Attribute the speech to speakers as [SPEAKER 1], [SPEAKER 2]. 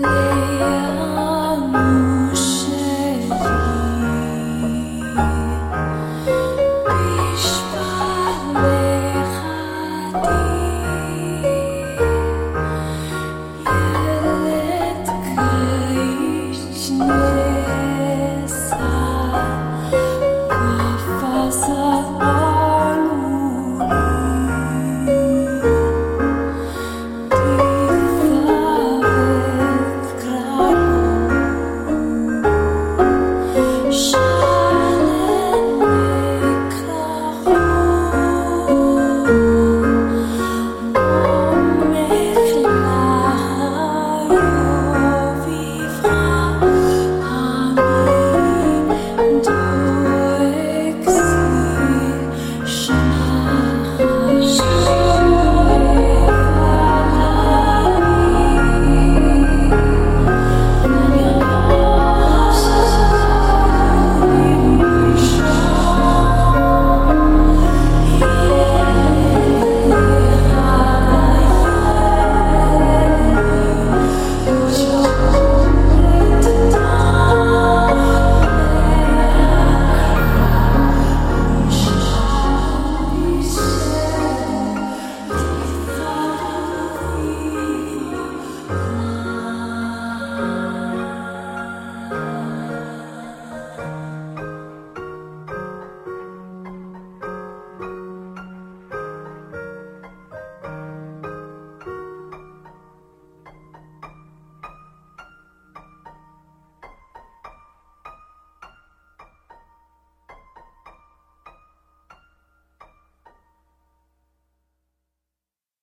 [SPEAKER 1] Yeah.